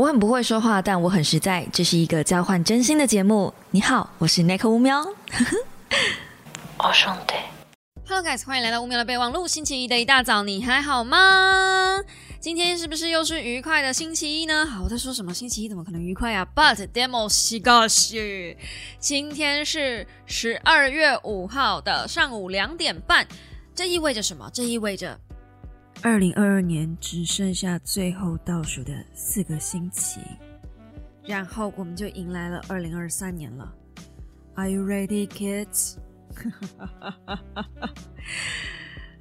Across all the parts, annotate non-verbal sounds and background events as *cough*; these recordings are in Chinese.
我很不会说话，但我很实在。这是一个交换真心的节目。你好，我是奈克乌喵。*laughs* 我兄弟，Hello guys，欢迎来到乌喵的备忘录。星期一的一大早，你还好吗？今天是不是又是愉快的星期一呢？好，我在说什么？星期一怎么可能愉快呀？But demo 西高西，今天是十二月五号的上午两点半，这意味着什么？这意味着。二零二二年只剩下最后倒数的四个星期，然后我们就迎来了二零二三年了。Are you ready, kids？*laughs*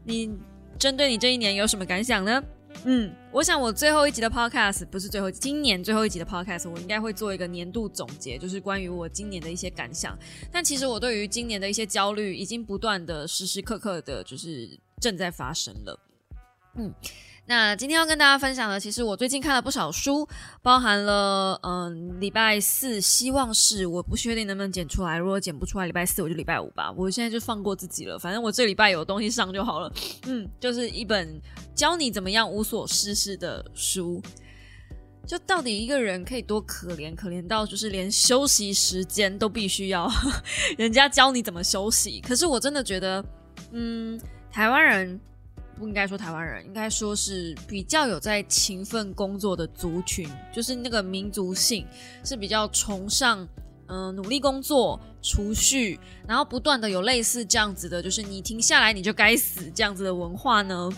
你针对你这一年有什么感想呢？嗯，我想我最后一集的 podcast 不是最后今年最后一集的 podcast，我应该会做一个年度总结，就是关于我今年的一些感想。但其实我对于今年的一些焦虑，已经不断的时时刻刻的，就是正在发生了。嗯，那今天要跟大家分享的，其实我最近看了不少书，包含了嗯，礼拜四希望是我不确定能不能剪出来，如果剪不出来，礼拜四我就礼拜五吧。我现在就放过自己了，反正我这礼拜有东西上就好了。嗯，就是一本教你怎么样无所事事的书。就到底一个人可以多可怜，可怜到就是连休息时间都必须要 *laughs* 人家教你怎么休息。可是我真的觉得，嗯，台湾人。不应该说台湾人，应该说是比较有在勤奋工作的族群，就是那个民族性是比较崇尚，嗯，努力工作、储蓄，然后不断的有类似这样子的，就是你停下来你就该死这样子的文化呢。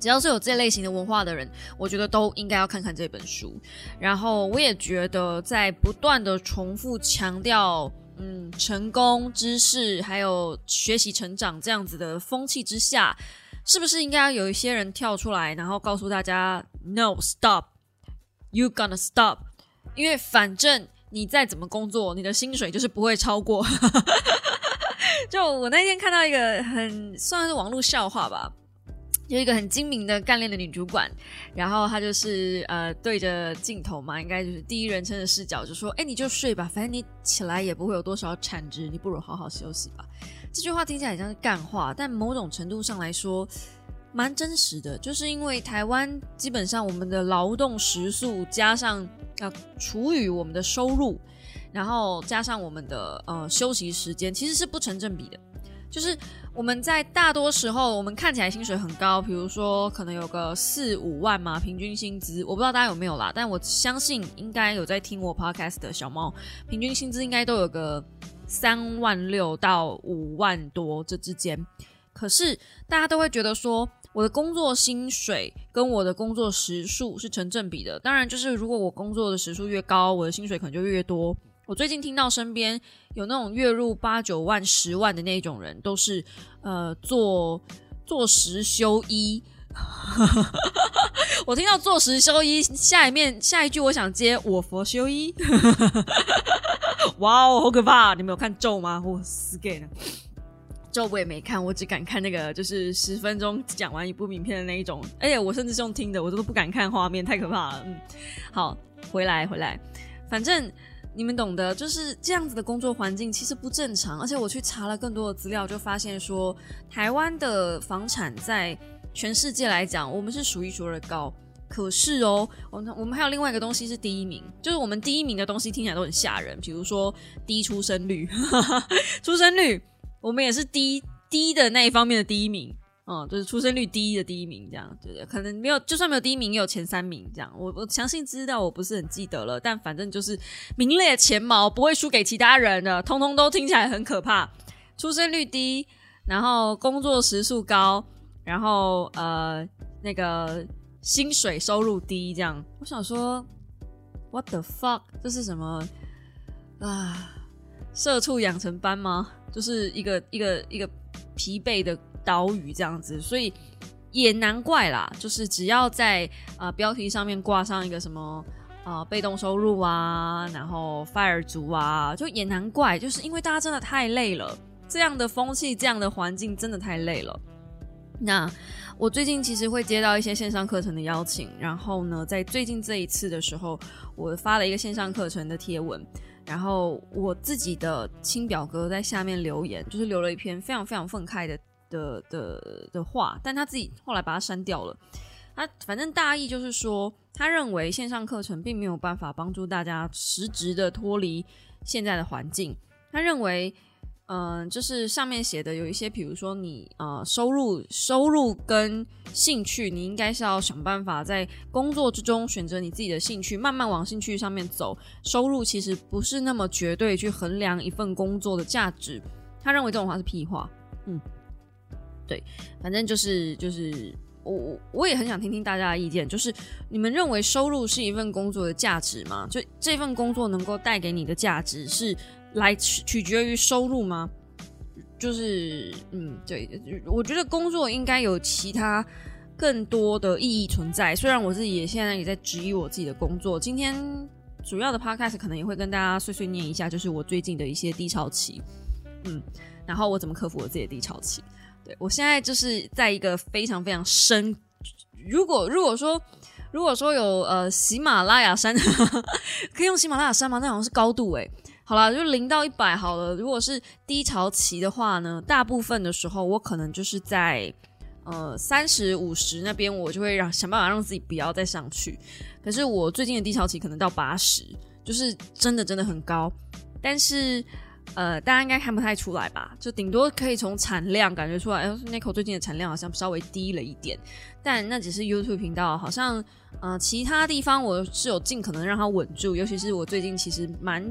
只要是有这类型的文化的人，我觉得都应该要看看这本书。然后我也觉得，在不断的重复强调，嗯，成功、知识还有学习成长这样子的风气之下。是不是应该要有一些人跳出来，然后告诉大家，No stop，you gonna stop，因为反正你再怎么工作，你的薪水就是不会超过。*laughs* 就我那天看到一个很算是网络笑话吧，有一个很精明的干练的女主管，然后她就是呃对着镜头嘛，应该就是第一人称的视角，就说：“哎，你就睡吧，反正你起来也不会有多少产值，你不如好好休息吧。”这句话听起来像是干话，但某种程度上来说，蛮真实的。就是因为台湾基本上我们的劳动时速加上要除以我们的收入，然后加上我们的呃休息时间，其实是不成正比的。就是我们在大多时候，我们看起来薪水很高，比如说可能有个四五万嘛，平均薪资，我不知道大家有没有啦，但我相信应该有在听我 podcast 的小猫，平均薪资应该都有个。三万六到五万多这之间，可是大家都会觉得说，我的工作薪水跟我的工作时数是成正比的。当然，就是如果我工作的时数越高，我的薪水可能就越多。我最近听到身边有那种月入八九万、十万的那种人，都是呃做做十休一。*laughs* 我听到做十休一，下一面下一句我想接我佛修一。哇哦，好可怕！你没有看咒吗？我死给了咒我也没看，我只敢看那个就是十分钟讲完一部名片的那一种。而且我甚至是用听的，我都不敢看画面，太可怕了。嗯，好，回来回来，反正你们懂得，就是这样子的工作环境其实不正常。而且我去查了更多的资料，就发现说台湾的房产在全世界来讲，我们是数一数二的高。可是哦，我们我们还有另外一个东西是第一名，就是我们第一名的东西听起来都很吓人，比如说低出生率，*laughs* 出生率我们也是低低的那一方面的第一名，嗯，就是出生率低的第一名，这样对不对？可能没有，就算没有第一名，也有前三名这样。我我相信知道，我不是很记得了，但反正就是名列前茅，不会输给其他人的，通通都听起来很可怕。出生率低，然后工作时数高，然后呃那个。薪水收入低，这样我想说，What the fuck？这是什么啊？社畜养成班吗？就是一个一个一个疲惫的岛屿这样子，所以也难怪啦。就是只要在啊标题上面挂上一个什么啊被动收入啊，然后 fire 族啊，就也难怪，就是因为大家真的太累了，这样的风气，这样的环境真的太累了。那。我最近其实会接到一些线上课程的邀请，然后呢，在最近这一次的时候，我发了一个线上课程的贴文，然后我自己的亲表哥在下面留言，就是留了一篇非常非常愤慨的的的的话，但他自己后来把它删掉了。他反正大意就是说，他认为线上课程并没有办法帮助大家实质的脱离现在的环境。他认为。嗯，就是上面写的有一些，比如说你呃收入、收入跟兴趣，你应该是要想办法在工作之中选择你自己的兴趣，慢慢往兴趣上面走。收入其实不是那么绝对去衡量一份工作的价值。他认为这种话是屁话。嗯，对，反正就是就是我我我也很想听听大家的意见，就是你们认为收入是一份工作的价值吗？就这份工作能够带给你的价值是？来取取决于收入吗？就是，嗯，对，我觉得工作应该有其他更多的意义存在。虽然我自己也现在也在质疑我自己的工作。今天主要的 podcast 可能也会跟大家碎碎念一下，就是我最近的一些低潮期，嗯，然后我怎么克服我自己的低潮期。对我现在就是在一个非常非常深。如果如果说如果说有呃喜马拉雅山，*laughs* 可以用喜马拉雅山吗？那好像是高度诶。好了，就零到一百好了。如果是低潮期的话呢，大部分的时候我可能就是在呃三十五十那边，我就会让想办法让自己不要再上去。可是我最近的低潮期可能到八十，就是真的真的很高。但是呃，大家应该看不太出来吧？就顶多可以从产量感觉出来，哎 n i c o 最近的产量好像稍微低了一点。但那只是 YouTube 频道，好像呃其他地方我是有尽可能让它稳住。尤其是我最近其实蛮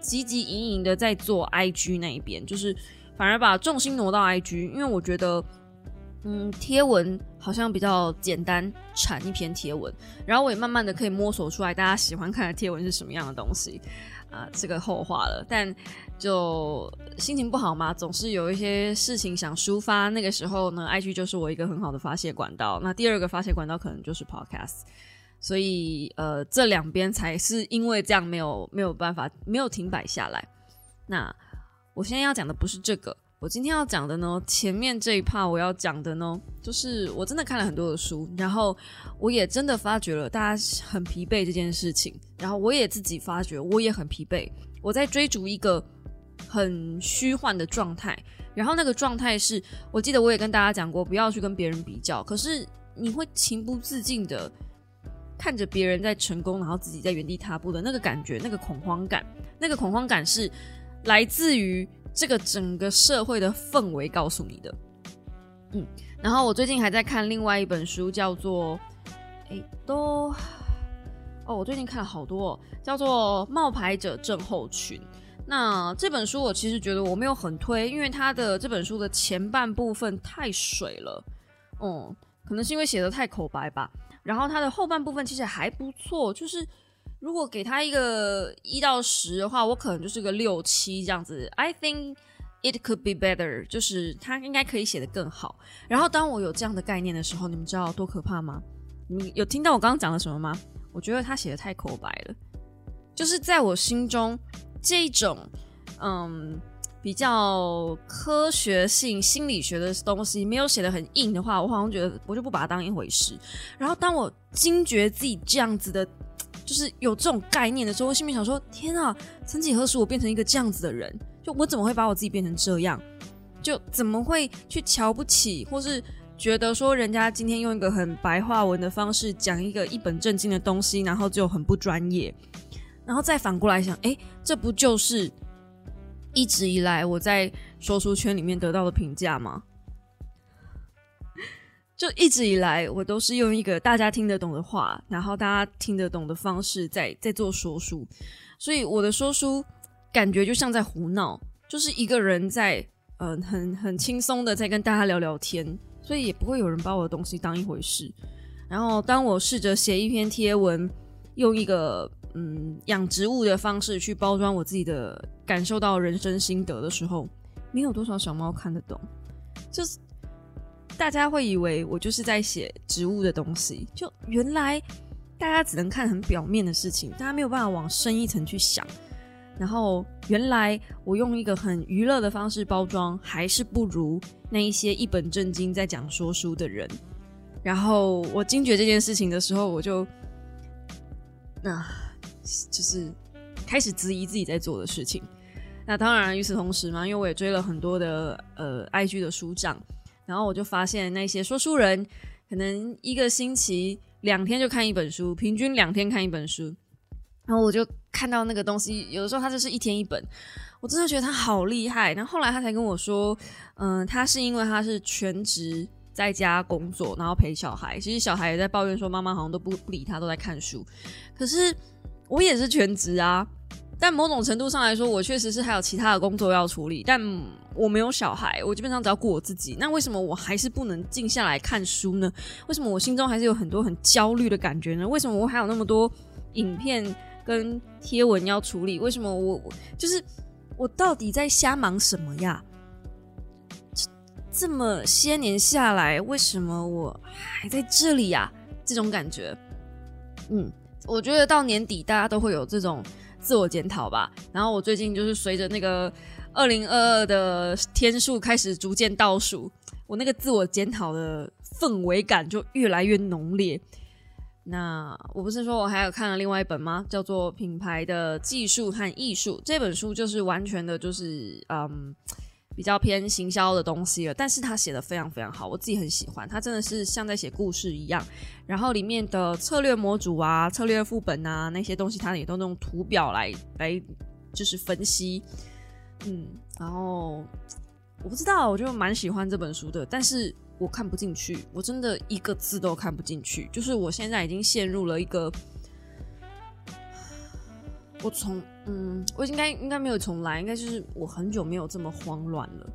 积极营营的在做 IG 那一边，就是反而把重心挪到 IG，因为我觉得嗯贴文好像比较简单，产一篇贴文，然后我也慢慢的可以摸索出来大家喜欢看的贴文是什么样的东西。啊，这个后话了，但就心情不好嘛，总是有一些事情想抒发。那个时候呢，IG 就是我一个很好的发泄管道。那第二个发泄管道可能就是 Podcast，所以呃，这两边才是因为这样没有没有办法没有停摆下来。那我现在要讲的不是这个。我今天要讲的呢，前面这一 part 我要讲的呢，就是我真的看了很多的书，然后我也真的发觉了大家很疲惫这件事情，然后我也自己发觉我也很疲惫，我在追逐一个很虚幻的状态，然后那个状态是我记得我也跟大家讲过，不要去跟别人比较，可是你会情不自禁的看着别人在成功，然后自己在原地踏步的那个感觉，那个恐慌感，那个恐慌感是来自于。这个整个社会的氛围告诉你的，嗯，然后我最近还在看另外一本书，叫做，诶，都，哦，我最近看了好多，叫做《冒牌者症候群》。那这本书我其实觉得我没有很推，因为它的这本书的前半部分太水了，嗯，可能是因为写的太口白吧。然后它的后半部分其实还不错，就是。如果给他一个一到十的话，我可能就是个六七这样子。I think it could be better，就是他应该可以写得更好。然后当我有这样的概念的时候，你们知道多可怕吗？你有听到我刚刚讲了什么吗？我觉得他写的太口白了，就是在我心中这种嗯比较科学性心理学的东西没有写的很硬的话，我好像觉得我就不把它当一回事。然后当我惊觉自己这样子的。就是有这种概念的时候，我心里想说：天啊，曾几何时我变成一个这样子的人？就我怎么会把我自己变成这样？就怎么会去瞧不起，或是觉得说人家今天用一个很白话文的方式讲一个一本正经的东西，然后就很不专业？然后再反过来想，哎，这不就是一直以来我在说书圈里面得到的评价吗？就一直以来，我都是用一个大家听得懂的话，然后大家听得懂的方式在在做说书，所以我的说书感觉就像在胡闹，就是一个人在嗯很很轻松的在跟大家聊聊天，所以也不会有人把我的东西当一回事。然后当我试着写一篇贴文，用一个嗯养植物的方式去包装我自己的感受到人生心得的时候，没有多少小猫看得懂，就是。大家会以为我就是在写植物的东西，就原来大家只能看很表面的事情，大家没有办法往深一层去想。然后原来我用一个很娱乐的方式包装，还是不如那一些一本正经在讲说书的人。然后我惊觉这件事情的时候，我就那就是开始质疑自己在做的事情。那当然，与此同时嘛，因为我也追了很多的呃 IG 的书账。然后我就发现那些说书人可能一个星期两天就看一本书，平均两天看一本书。然后我就看到那个东西，有的时候他就是一天一本，我真的觉得他好厉害。然后后来他才跟我说，嗯，他是因为他是全职在家工作，然后陪小孩。其实小孩也在抱怨说，妈妈好像都不不理他，都在看书。可是我也是全职啊，但某种程度上来说，我确实是还有其他的工作要处理，但我没有小孩，我基本上只要顾我自己。那为什么我还是不能静下来看书呢？为什么我心中还是有很多很焦虑的感觉呢？为什么我还有那么多影片？跟贴文要处理，为什么我就是我到底在瞎忙什么呀？这这么些年下来，为什么我还在这里呀？这种感觉，嗯，我觉得到年底大家都会有这种自我检讨吧。然后我最近就是随着那个二零二二的天数开始逐渐倒数，我那个自我检讨的氛围感就越来越浓烈。那我不是说我还有看了另外一本吗？叫做《品牌的技术和艺术》这本书，就是完全的，就是嗯，比较偏行销的东西了。但是他写的非常非常好，我自己很喜欢。他真的是像在写故事一样。然后里面的策略模组啊、策略副本啊那些东西，他也都用图表来来就是分析。嗯，然后我不知道，我就蛮喜欢这本书的，但是。我看不进去，我真的一个字都看不进去。就是我现在已经陷入了一个，我从嗯，我应该应该没有重来，应该就是我很久没有这么慌乱了。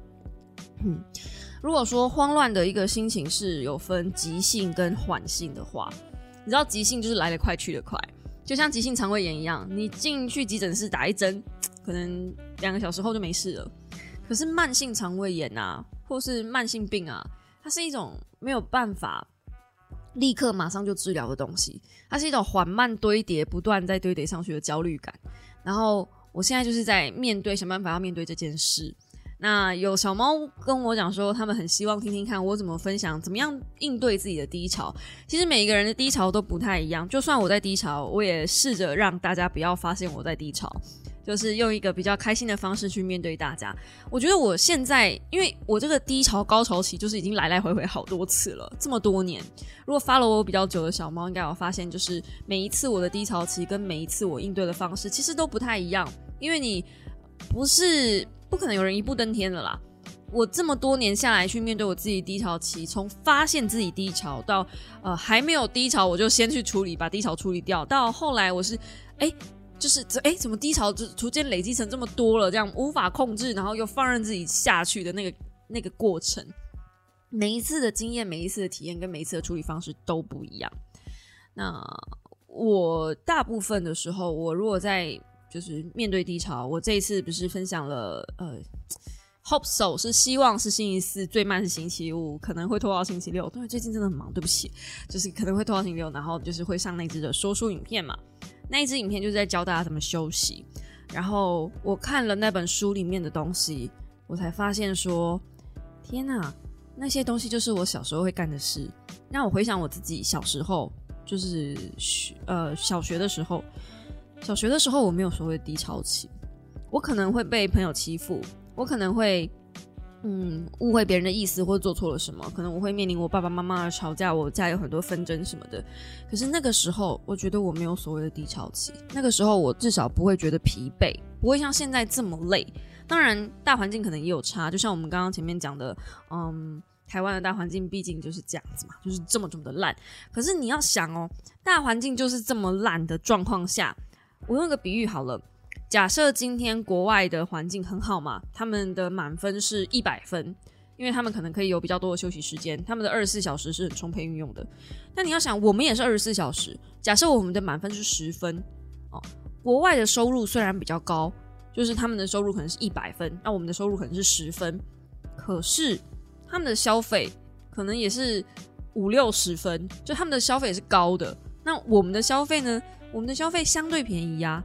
嗯，如果说慌乱的一个心情是有分急性跟缓性的话，你知道急性就是来得快去得快，就像急性肠胃炎一样，你进去急诊室打一针，可能两个小时后就没事了。可是慢性肠胃炎啊，或是慢性病啊。它是一种没有办法立刻马上就治疗的东西，它是一种缓慢堆叠、不断在堆叠上去的焦虑感。然后我现在就是在面对，想办法要面对这件事。那有小猫跟我讲说，他们很希望听听看我怎么分享，怎么样应对自己的低潮。其实每一个人的低潮都不太一样，就算我在低潮，我也试着让大家不要发现我在低潮。就是用一个比较开心的方式去面对大家。我觉得我现在，因为我这个低潮高潮期就是已经来来回回好多次了，这么多年。如果发了我比较久的小猫，应该有发现，就是每一次我的低潮期跟每一次我应对的方式其实都不太一样。因为你不是不可能有人一步登天的啦。我这么多年下来去面对我自己低潮期，从发现自己低潮到呃还没有低潮，我就先去处理，把低潮处理掉，到后来我是哎。就是这哎，怎么低潮就逐渐累积成这么多了？这样无法控制，然后又放任自己下去的那个那个过程，每一次的经验、每一次的体验跟每一次的处理方式都不一样。那我大部分的时候，我如果在就是面对低潮，我这一次不是分享了呃，hope so 是希望是星期四，最慢是星期五，可能会拖到星期六。对，最近真的很忙，对不起，就是可能会拖到星期六，然后就是会上那支的说书影片嘛。那一支影片就是在教大家怎么休息，然后我看了那本书里面的东西，我才发现说，天哪，那些东西就是我小时候会干的事。让我回想我自己小时候，就是学呃小学的时候，小学的时候我没有所谓低潮期，我可能会被朋友欺负，我可能会。嗯，误会别人的意思或做错了什么，可能我会面临我爸爸妈妈的吵架，我家有很多纷争什么的。可是那个时候，我觉得我没有所谓的低潮期。那个时候，我至少不会觉得疲惫，不会像现在这么累。当然，大环境可能也有差，就像我们刚刚前面讲的，嗯，台湾的大环境毕竟就是这样子嘛，就是这么这么的烂。可是你要想哦，大环境就是这么烂的状况下，我用个比喻好了。假设今天国外的环境很好嘛，他们的满分是一百分，因为他们可能可以有比较多的休息时间，他们的二十四小时是很充沛运用的。但你要想，我们也是二十四小时，假设我们的满分是十分哦，国外的收入虽然比较高，就是他们的收入可能是一百分，那我们的收入可能是十分，可是他们的消费可能也是五六十分，就他们的消费是高的。那我们的消费呢？我们的消费相对便宜呀。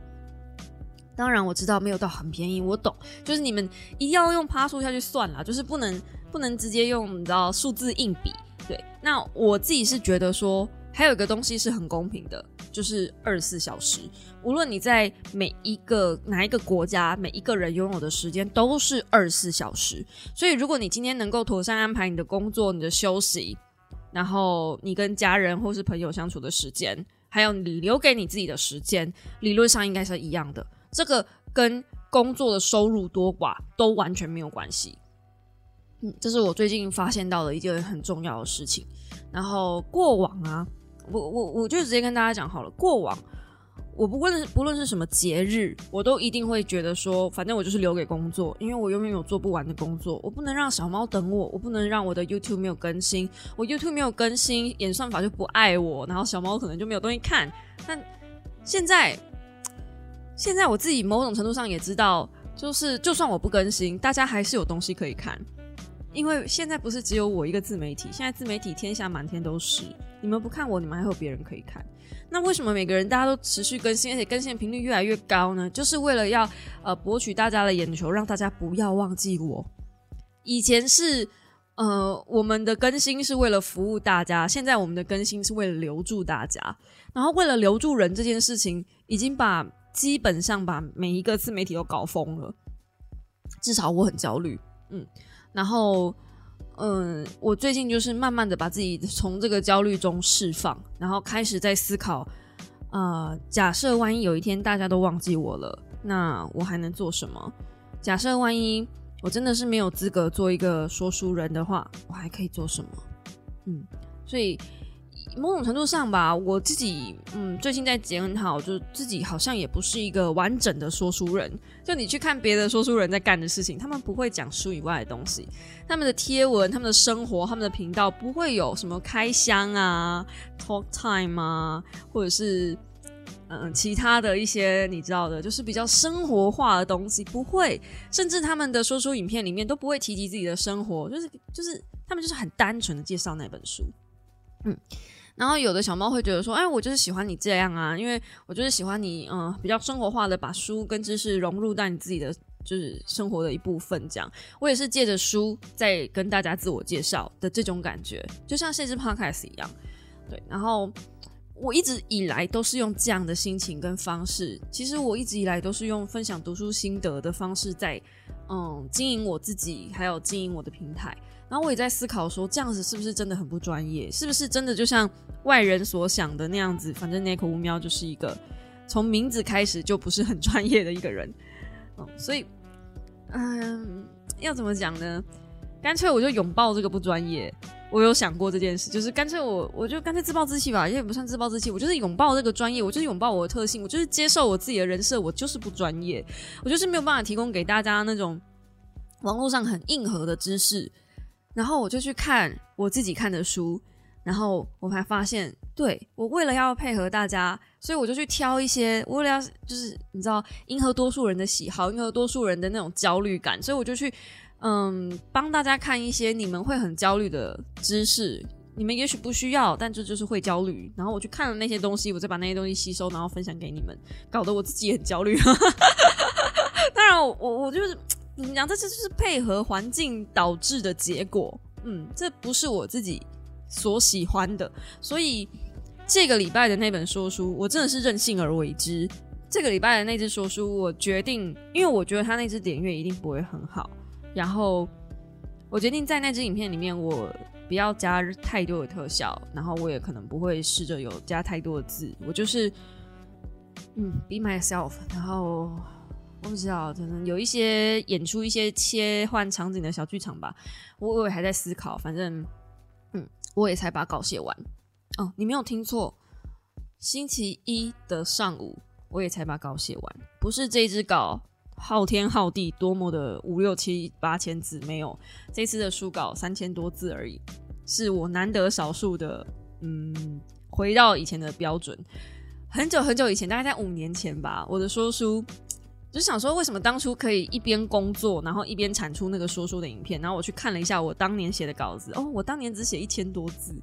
当然我知道没有到很便宜，我懂，就是你们一定要用趴数下去算啦，就是不能不能直接用你知道数字硬比。对，那我自己是觉得说，还有一个东西是很公平的，就是二十四小时，无论你在每一个哪一个国家，每一个人拥有的时间都是二十四小时。所以如果你今天能够妥善安排你的工作、你的休息，然后你跟家人或是朋友相处的时间，还有你留给你自己的时间，理论上应该是一样的。这个跟工作的收入多寡都完全没有关系。嗯，这是我最近发现到的一件很重要的事情。然后过往啊，我我我就直接跟大家讲好了，过往。我不论不论是什么节日，我都一定会觉得说，反正我就是留给工作，因为我永远有做不完的工作，我不能让小猫等我，我不能让我的 YouTube 没有更新，我 YouTube 没有更新，演算法就不爱我，然后小猫可能就没有东西看。但现在，现在我自己某种程度上也知道，就是就算我不更新，大家还是有东西可以看，因为现在不是只有我一个自媒体，现在自媒体天下满天都是，你们不看我，你们还有别人可以看。那为什么每个人大家都持续更新，而且更新的频率越来越高呢？就是为了要呃博取大家的眼球，让大家不要忘记我。以前是呃我们的更新是为了服务大家，现在我们的更新是为了留住大家。然后为了留住人这件事情，已经把基本上把每一个自媒体都搞疯了。至少我很焦虑，嗯，然后。嗯，我最近就是慢慢的把自己从这个焦虑中释放，然后开始在思考，呃，假设万一有一天大家都忘记我了，那我还能做什么？假设万一我真的是没有资格做一个说书人的话，我还可以做什么？嗯，所以。某种程度上吧，我自己嗯，最近在检讨，就自己好像也不是一个完整的说书人。就你去看别的说书人在干的事情，他们不会讲书以外的东西，他们的贴文、他们的生活、他们的频道不会有什么开箱啊、talk time 啊，或者是嗯其他的一些你知道的，就是比较生活化的东西，不会。甚至他们的说书影片里面都不会提及自己的生活，就是就是他们就是很单纯的介绍那本书，嗯。然后有的小猫会觉得说：“哎，我就是喜欢你这样啊，因为我就是喜欢你，嗯，比较生活化的把书跟知识融入到你自己的就是生活的一部分。这样，我也是借着书在跟大家自我介绍的这种感觉，就像这支 podcast 一样。对，然后我一直以来都是用这样的心情跟方式。其实我一直以来都是用分享读书心得的方式在嗯经营我自己，还有经营我的平台。”然后我也在思考说，这样子是不是真的很不专业？是不是真的就像外人所想的那样子？反正 Nick 喵就是一个从名字开始就不是很专业的一个人，嗯，所以，嗯，要怎么讲呢？干脆我就拥抱这个不专业。我有想过这件事，就是干脆我我就干脆自暴自弃吧，也不算自暴自弃，我就是拥抱这个专业，我就是拥抱我的特性，我就是接受我自己的人设，我就是不专业，我就是没有办法提供给大家那种网络上很硬核的知识。然后我就去看我自己看的书，然后我才发现，对我为了要配合大家，所以我就去挑一些，为了要就是你知道迎合多数人的喜好，迎合多数人的那种焦虑感，所以我就去嗯帮大家看一些你们会很焦虑的知识，你们也许不需要，但这就是会焦虑。然后我去看了那些东西，我再把那些东西吸收，然后分享给你们，搞得我自己也很焦虑。*laughs* 当然，我我就是。怎么讲？这就是配合环境导致的结果。嗯，这不是我自己所喜欢的。所以这个礼拜的那本说书，我真的是任性而为之。这个礼拜的那只说书，我决定，因为我觉得他那只点阅一定不会很好。然后我决定在那支影片里面，我不要加太多的特效，然后我也可能不会试着有加太多的字。我就是嗯，be myself，然后。我不知道，可能有一些演出一些切换场景的小剧场吧。我我也还在思考，反正，嗯，我也才把稿写完。哦，你没有听错，星期一的上午我也才把稿写完，不是这支稿浩天浩地多么的五六七八千字，没有，这次的书稿三千多字而已，是我难得少数的，嗯，回到以前的标准。很久很久以前，大概在五年前吧，我的说书。就想说，为什么当初可以一边工作，然后一边产出那个说书的影片？然后我去看了一下我当年写的稿子，哦，我当年只写一千多字，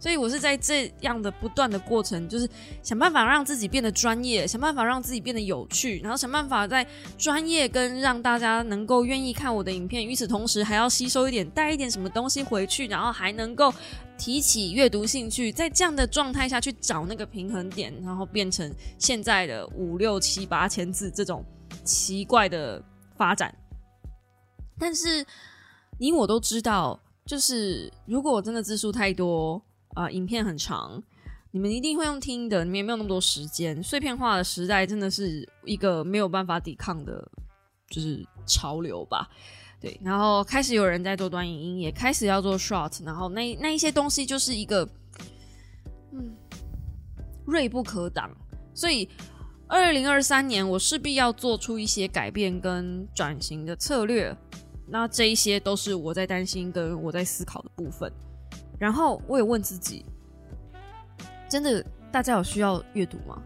所以我是在这样的不断的过程，就是想办法让自己变得专业，想办法让自己变得有趣，然后想办法在专业跟让大家能够愿意看我的影片，与此同时还要吸收一点，带一点什么东西回去，然后还能够提起阅读兴趣，在这样的状态下去找那个平衡点，然后变成现在的五六七八千字这种。奇怪的发展，但是你我都知道，就是如果真的字数太多啊，影片很长，你们一定会用听的，你们也没有那么多时间。碎片化的时代真的是一个没有办法抵抗的，就是潮流吧。对，然后开始有人在做短影音，也开始要做 short，然后那那一些东西就是一个，嗯，锐不可挡。所以，二零二三年我势必要做出一些改变跟转型的策略。那这一些都是我在担心跟我在思考的部分。然后我也问自己，真的大家有需要阅读吗？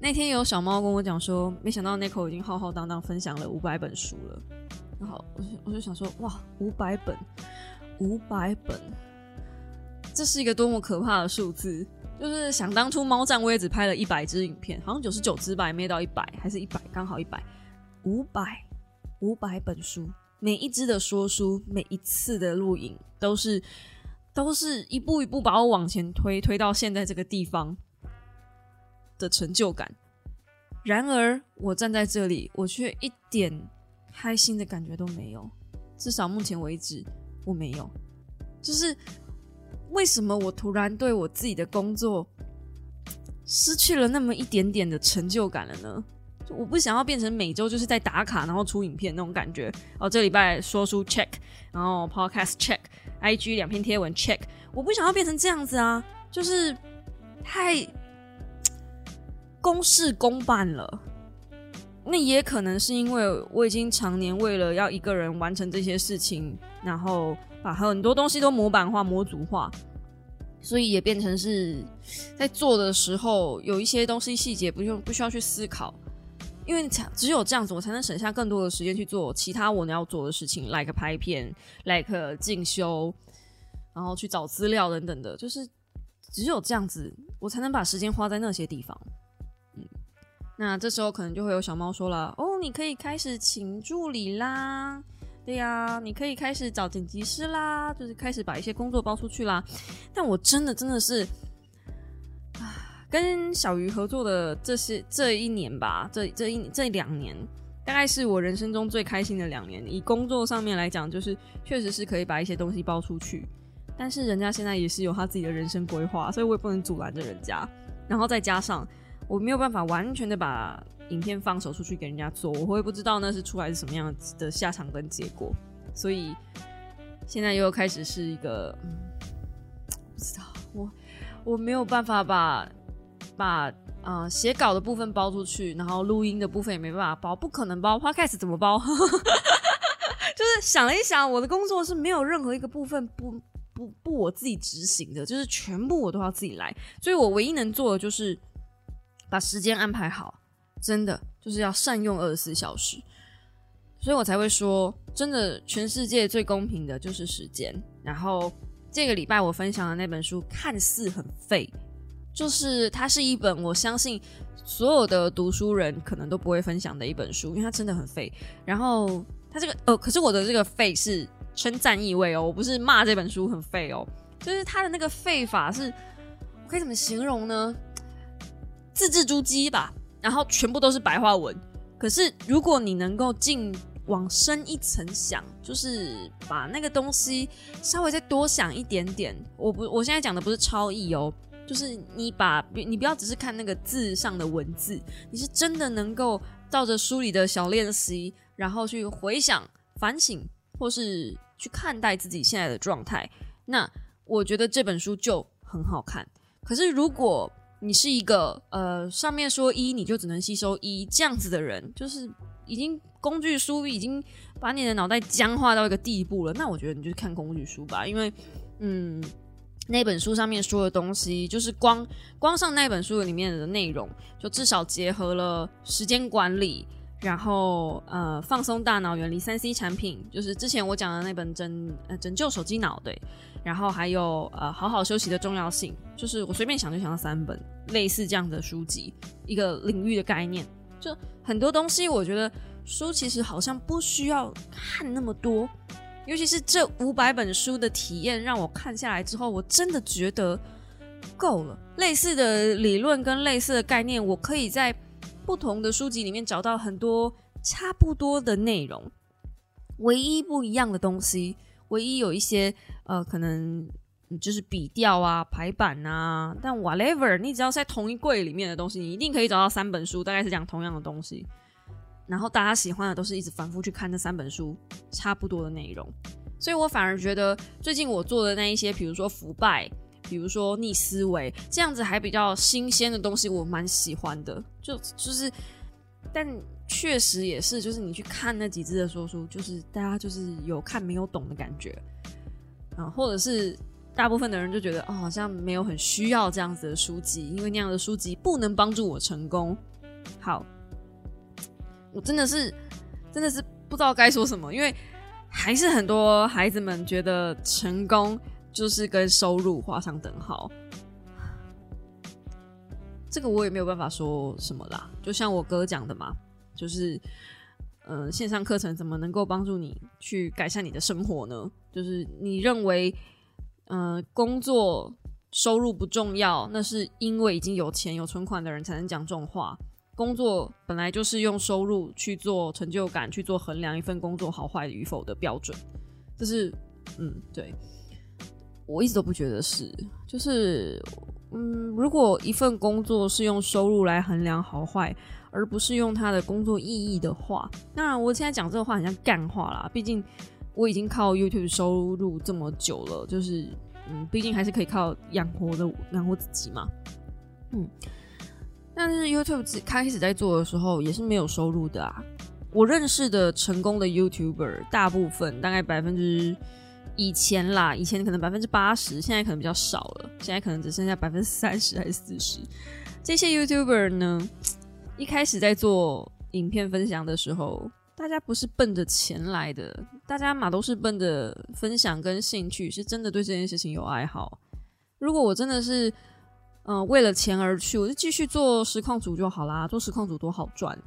那天有小猫跟我讲说，没想到 Nico 已经浩浩荡荡分享了五百本书了。然后我就我就想说，哇，五百本，五百本，这是一个多么可怕的数字！就是想当初猫站我也只拍了一百支影片，好像九十九支吧，没到一百，还是一百，刚好一百，五百，五百本书，每一支的说书，每一次的录影，都是都是一步一步把我往前推，推到现在这个地方的成就感。然而我站在这里，我却一点。开心的感觉都没有，至少目前为止我没有。就是为什么我突然对我自己的工作失去了那么一点点的成就感了呢？我不想要变成每周就是在打卡，然后出影片那种感觉。哦，这礼拜说书 check，然后 podcast check，IG 两篇贴文 check。我不想要变成这样子啊，就是太公事公办了。那也可能是因为我已经常年为了要一个人完成这些事情，然后把很多东西都模板化、模组化，所以也变成是在做的时候有一些东西细节不用不需要去思考，因为只有这样子，我才能省下更多的时间去做其他我要做的事情，like 拍片，like 进修，然后去找资料等等的，就是只有这样子，我才能把时间花在那些地方。嗯那这时候可能就会有小猫说了：“哦，你可以开始请助理啦，对呀，你可以开始找剪辑师啦，就是开始把一些工作包出去啦。”但我真的真的是啊，跟小鱼合作的这些这一年吧，这这一这两年，大概是我人生中最开心的两年。以工作上面来讲，就是确实是可以把一些东西包出去，但是人家现在也是有他自己的人生规划，所以我也不能阻拦着人家。然后再加上。我没有办法完全的把影片放手出去给人家做，我会不知道那是出来是什么样子的下场跟结果，所以现在又开始是一个，不知道我我没有办法把把啊写稿的部分包出去，然后录音的部分也没办法包，不可能包，Podcast 怎么包？*laughs* 就是想了一想，我的工作是没有任何一个部分不不不我自己执行的，就是全部我都要自己来，所以我唯一能做的就是。把时间安排好，真的就是要善用二十四小时，所以我才会说，真的全世界最公平的就是时间。然后这个礼拜我分享的那本书看似很废，就是它是一本我相信所有的读书人可能都不会分享的一本书，因为它真的很废。然后它这个呃，可是我的这个废是称赞意味哦，我不是骂这本书很废哦，就是它的那个废法是，我可以怎么形容呢？字字珠玑吧，然后全部都是白话文。可是如果你能够进往深一层想，就是把那个东西稍微再多想一点点。我不，我现在讲的不是超译哦，就是你把你不要只是看那个字上的文字，你是真的能够照着书里的小练习，然后去回想、反省，或是去看待自己现在的状态。那我觉得这本书就很好看。可是如果你是一个呃，上面说一你就只能吸收一这样子的人，就是已经工具书已经把你的脑袋僵化到一个地步了。那我觉得你就看工具书吧，因为嗯，那本书上面说的东西，就是光光上那本书里面的内容，就至少结合了时间管理。然后呃，放松大脑，远离三 C 产品，就是之前我讲的那本拯拯救手机脑对。然后还有呃，好好休息的重要性，就是我随便想就想到三本类似这样的书籍，一个领域的概念，就很多东西，我觉得书其实好像不需要看那么多，尤其是这五百本书的体验，让我看下来之后，我真的觉得够了。类似的理论跟类似的概念，我可以在。不同的书籍里面找到很多差不多的内容，唯一不一样的东西，唯一有一些呃，可能就是笔调啊、排版啊，但 whatever，你只要在同一柜里面的东西，你一定可以找到三本书，大概是讲同样的东西。然后大家喜欢的都是一直反复去看那三本书差不多的内容，所以我反而觉得最近我做的那一些，比如说腐败，比如说逆思维，这样子还比较新鲜的东西，我蛮喜欢的。就就是，但确实也是，就是你去看那几只的说书，就是大家就是有看没有懂的感觉，啊，或者是大部分的人就觉得哦，好像没有很需要这样子的书籍，因为那样的书籍不能帮助我成功。好。我真的是，真的是不知道该说什么，因为还是很多孩子们觉得成功就是跟收入画上等号。这个我也没有办法说什么啦。就像我哥讲的嘛，就是，呃，线上课程怎么能够帮助你去改善你的生活呢？就是你认为，呃，工作收入不重要，那是因为已经有钱有存款的人才能讲这种话。工作本来就是用收入去做成就感，去做衡量一份工作好坏与否的标准。这是，嗯，对，我一直都不觉得是，就是，嗯，如果一份工作是用收入来衡量好坏，而不是用它的工作意义的话，那我现在讲这个话很像干话啦。毕竟我已经靠 YouTube 收入这么久了，就是，嗯，毕竟还是可以靠养活的养活自己嘛，嗯。但是 YouTube 开始在做的时候也是没有收入的啊！我认识的成功的 YouTuber 大部分大概百分之以前啦，以前可能百分之八十，现在可能比较少了，现在可能只剩下百分之三十还是四十。这些 YouTuber 呢，一开始在做影片分享的时候，大家不是奔着钱来的，大家嘛都是奔着分享跟兴趣，是真的对这件事情有爱好。如果我真的是。嗯，为了钱而去，我就继续做实况组就好啦。做实况组多好赚，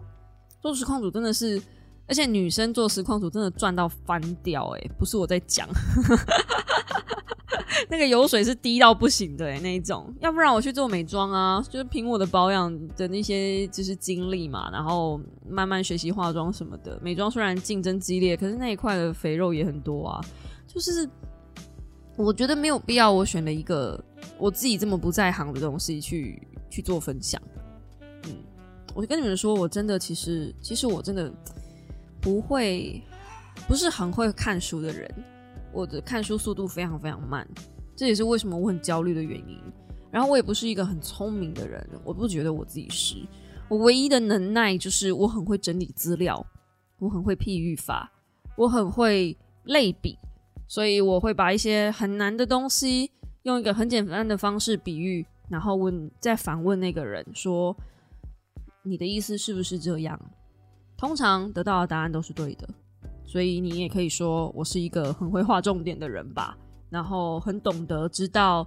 做实况组真的是，而且女生做实况组真的赚到翻掉哎！不是我在讲，*laughs* 那个油水是低到不行的，那一种。要不然我去做美妆啊，就是凭我的保养的那些就是经历嘛，然后慢慢学习化妆什么的。美妆虽然竞争激烈，可是那一块的肥肉也很多啊，就是。我觉得没有必要，我选了一个我自己这么不在行的东西去去做分享。嗯，我就跟你们说，我真的其实其实我真的不会，不是很会看书的人。我的看书速度非常非常慢，这也是为什么我很焦虑的原因。然后我也不是一个很聪明的人，我不觉得我自己是。我唯一的能耐就是我很会整理资料，我很会譬喻法，我很会类比。所以我会把一些很难的东西用一个很简单的方式比喻，然后问再反问那个人说：“你的意思是不是这样？”通常得到的答案都是对的，所以你也可以说我是一个很会画重点的人吧，然后很懂得知道，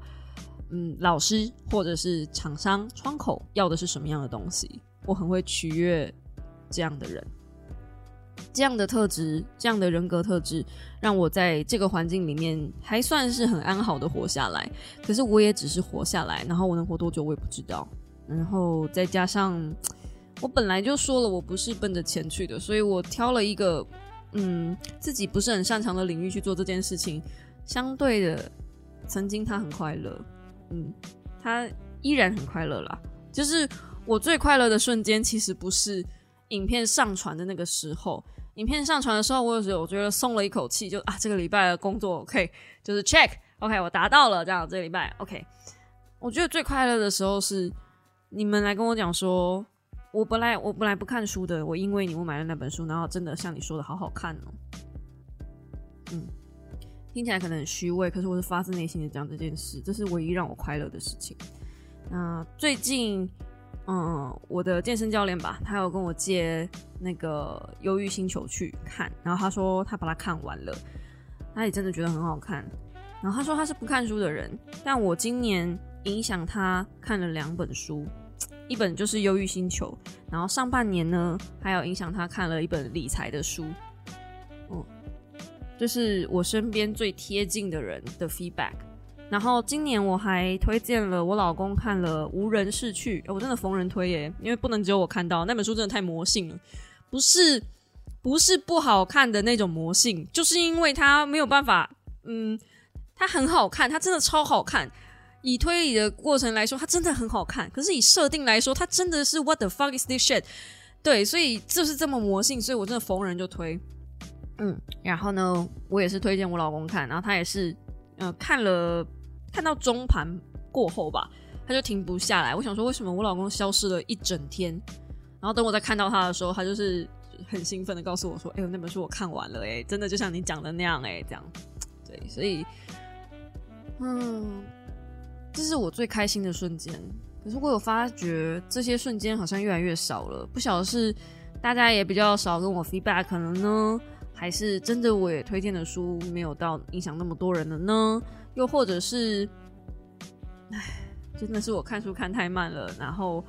嗯，老师或者是厂商窗口要的是什么样的东西，我很会取悦这样的人。这样的特质，这样的人格特质，让我在这个环境里面还算是很安好的活下来。可是我也只是活下来，然后我能活多久我也不知道。然后再加上我本来就说了，我不是奔着钱去的，所以我挑了一个嗯自己不是很擅长的领域去做这件事情。相对的，曾经他很快乐，嗯，他依然很快乐啦。就是我最快乐的瞬间，其实不是。影片上传的那个时候，影片上传的时候，我有时候我觉得松了一口气，就啊，这个礼拜的工作 OK，就是 check，OK，我达到了，这样这个礼拜 OK。我觉得最快乐的时候是你们来跟我讲说，我本来我本来不看书的，我因为你我买了那本书，然后真的像你说的好好看哦。嗯，听起来可能很虚伪，可是我是发自内心的讲这件事，这是唯一让我快乐的事情。那最近。嗯，我的健身教练吧，他有跟我借那个《忧郁星球》去看，然后他说他把它看完了，他也真的觉得很好看。然后他说他是不看书的人，但我今年影响他看了两本书，一本就是《忧郁星球》，然后上半年呢，还有影响他看了一本理财的书。嗯，这是我身边最贴近的人的 feedback。然后今年我还推荐了我老公看了《无人逝去》，我真的逢人推耶，因为不能只有我看到那本书，真的太魔性了，不是不是不好看的那种魔性，就是因为它没有办法嗯，它很好看，它真的超好看。以推理的过程来说，它真的很好看。可是以设定来说，它真的是 What the fuck is this shit？对，所以就是这么魔性，所以我真的逢人就推。嗯，然后呢，我也是推荐我老公看，然后他也是，呃，看了看到中盘过后吧，他就停不下来。我想说，为什么我老公消失了一整天？然后等我再看到他的时候，他就是很兴奋的告诉我说：“哎呦，那本书我看完了，哎，真的就像你讲的那样，哎，这样。”对，所以，嗯，这是我最开心的瞬间。可是我有发觉，这些瞬间好像越来越少了。不晓得是大家也比较少跟我 feedback 可能呢？还是真的，我也推荐的书没有到影响那么多人了呢？又或者是，唉，真的是我看书看太慢了，然后，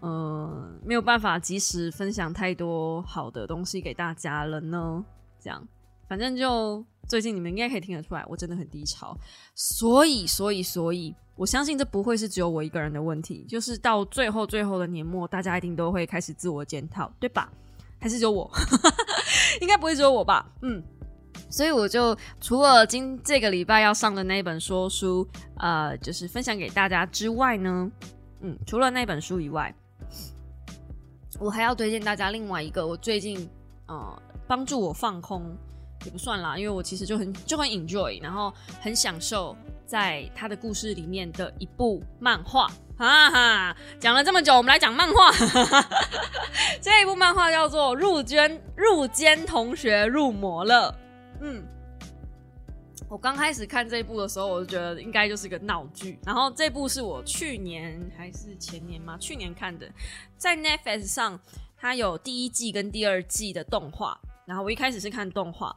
嗯，没有办法及时分享太多好的东西给大家了呢？这样，反正就最近你们应该可以听得出来，我真的很低潮。所以，所以，所以，我相信这不会是只有我一个人的问题，就是到最后最后的年末，大家一定都会开始自我检讨，对吧？还是只有我？*laughs* 应该不会只有我吧？嗯，所以我就除了今这个礼拜要上的那一本说书，呃，就是分享给大家之外呢，嗯，除了那本书以外，我还要推荐大家另外一个我最近呃帮助我放空也不算啦，因为我其实就很就很 enjoy，然后很享受在他的故事里面的一部漫画。哈哈，讲了这么久，我们来讲漫画。*laughs* 这一部漫画叫做《入间入间同学入魔了》。嗯，我刚开始看这一部的时候，我就觉得应该就是个闹剧。然后这部是我去年还是前年吗？去年看的，在 Netflix 上，它有第一季跟第二季的动画。然后我一开始是看动画，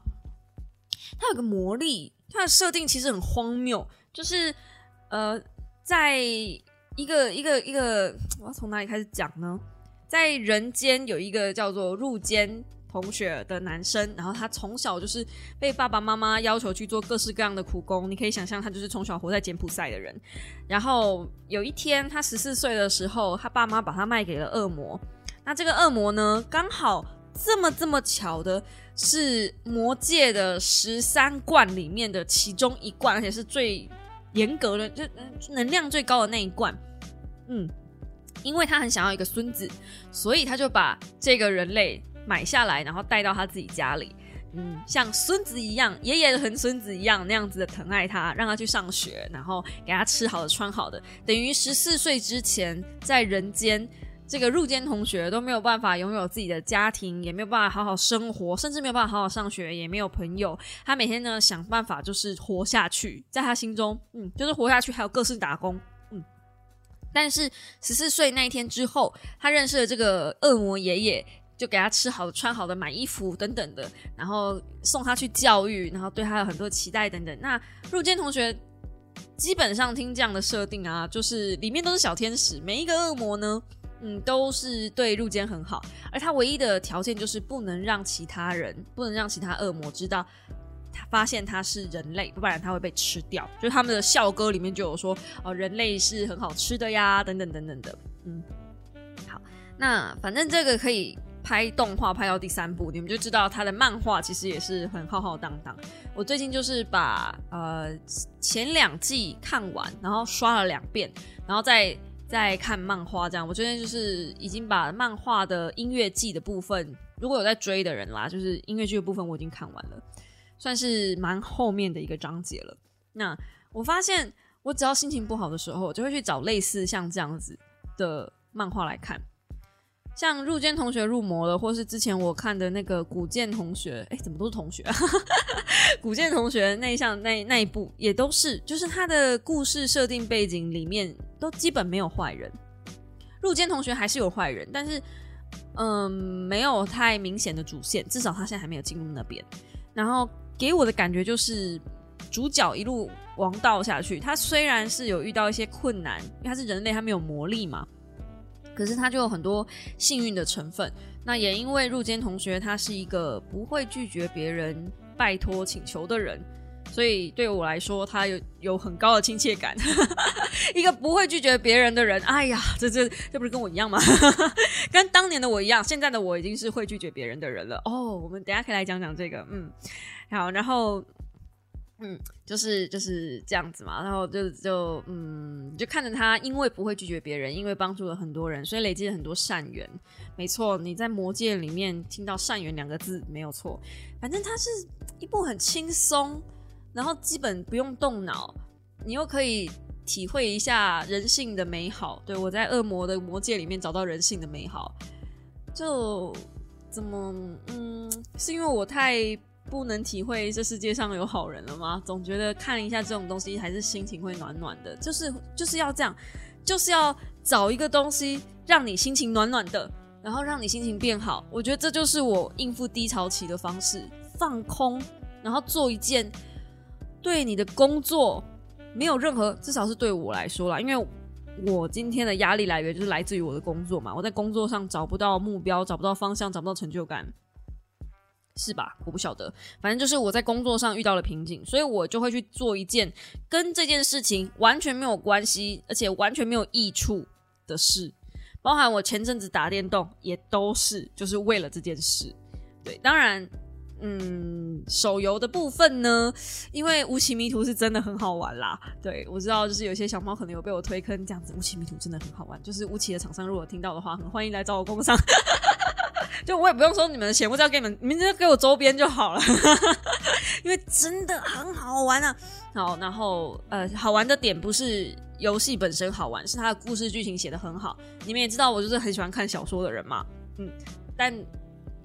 它有个魔力，它的设定其实很荒谬，就是呃，在。一个一个一个，我要从哪里开始讲呢？在人间有一个叫做入间同学的男生，然后他从小就是被爸爸妈妈要求去做各式各样的苦工，你可以想象他就是从小活在柬埔寨的人。然后有一天他十四岁的时候，他爸妈把他卖给了恶魔。那这个恶魔呢，刚好这么这么巧的是魔界的十三罐里面的其中一罐，而且是最。严格的，就能量最高的那一罐，嗯，因为他很想要一个孙子，所以他就把这个人类买下来，然后带到他自己家里，嗯，像孙子一样，爷爷和孙子一样那样子的疼爱他，让他去上学，然后给他吃好的穿好的，等于十四岁之前在人间。这个入间同学都没有办法拥有自己的家庭，也没有办法好好生活，甚至没有办法好好上学，也没有朋友。他每天呢想办法就是活下去，在他心中，嗯，就是活下去，还有各式打工，嗯。但是十四岁那一天之后，他认识了这个恶魔爷爷，就给他吃好的、穿好的、买衣服等等的，然后送他去教育，然后对他有很多期待等等。那入间同学基本上听这样的设定啊，就是里面都是小天使，每一个恶魔呢。嗯，都是对入间很好，而他唯一的条件就是不能让其他人，不能让其他恶魔知道他发现他是人类，不然他会被吃掉。就他们的校歌里面就有说，哦，人类是很好吃的呀，等等等等的。嗯，好，那反正这个可以拍动画拍到第三部，你们就知道他的漫画其实也是很浩浩荡荡。我最近就是把呃前两季看完，然后刷了两遍，然后再。在看漫画，这样我最近就是已经把漫画的音乐季的部分，如果有在追的人啦，就是音乐剧的部分我已经看完了，算是蛮后面的一个章节了。那我发现，我只要心情不好的时候，我就会去找类似像这样子的漫画来看。像入间同学入魔了，或是之前我看的那个古剑同学，哎，怎么都是同学？*laughs* 古剑同学那一项那那一部也都是，就是他的故事设定背景里面都基本没有坏人。入间同学还是有坏人，但是嗯，没有太明显的主线，至少他现在还没有进入那边。然后给我的感觉就是主角一路王道下去，他虽然是有遇到一些困难，因为他是人类，他没有魔力嘛。可是他就有很多幸运的成分，那也因为入间同学他是一个不会拒绝别人拜托请求的人，所以对我来说他有有很高的亲切感。*laughs* 一个不会拒绝别人的人，哎呀，这这这不是跟我一样吗？*laughs* 跟当年的我一样，现在的我已经是会拒绝别人的人了。哦，我们等下可以来讲讲这个，嗯，好，然后嗯，就是就是这样子嘛，然后就就嗯，就看着他，因为不会拒绝别人，因为帮助了很多人，所以累积了很多善缘。没错，你在魔界里面听到“善缘”两个字没有错。反正它是一部很轻松，然后基本不用动脑，你又可以体会一下人性的美好。对我在恶魔的魔界里面找到人性的美好，就怎么嗯，是因为我太。不能体会这世界上有好人了吗？总觉得看一下这种东西，还是心情会暖暖的。就是就是要这样，就是要找一个东西让你心情暖暖的，然后让你心情变好。我觉得这就是我应付低潮期的方式：放空，然后做一件对你的工作没有任何，至少是对我来说啦，因为我今天的压力来源就是来自于我的工作嘛。我在工作上找不到目标，找不到方向，找不到成就感。是吧？我不晓得，反正就是我在工作上遇到了瓶颈，所以我就会去做一件跟这件事情完全没有关系，而且完全没有益处的事。包含我前阵子打电动，也都是就是为了这件事。对，当然，嗯，手游的部分呢，因为无奇迷途是真的很好玩啦。对我知道，就是有些小猫可能有被我推坑这样子，无奇迷途真的很好玩。就是无奇的厂商如果听到的话，很欢迎来找我工商。就我也不用收你们的钱，我只要给你们，你们就给我周边就好了，*laughs* 因为真的很好玩啊！好，然后呃，好玩的点不是游戏本身好玩，是它的故事剧情写的很好。你们也知道，我就是很喜欢看小说的人嘛，嗯，但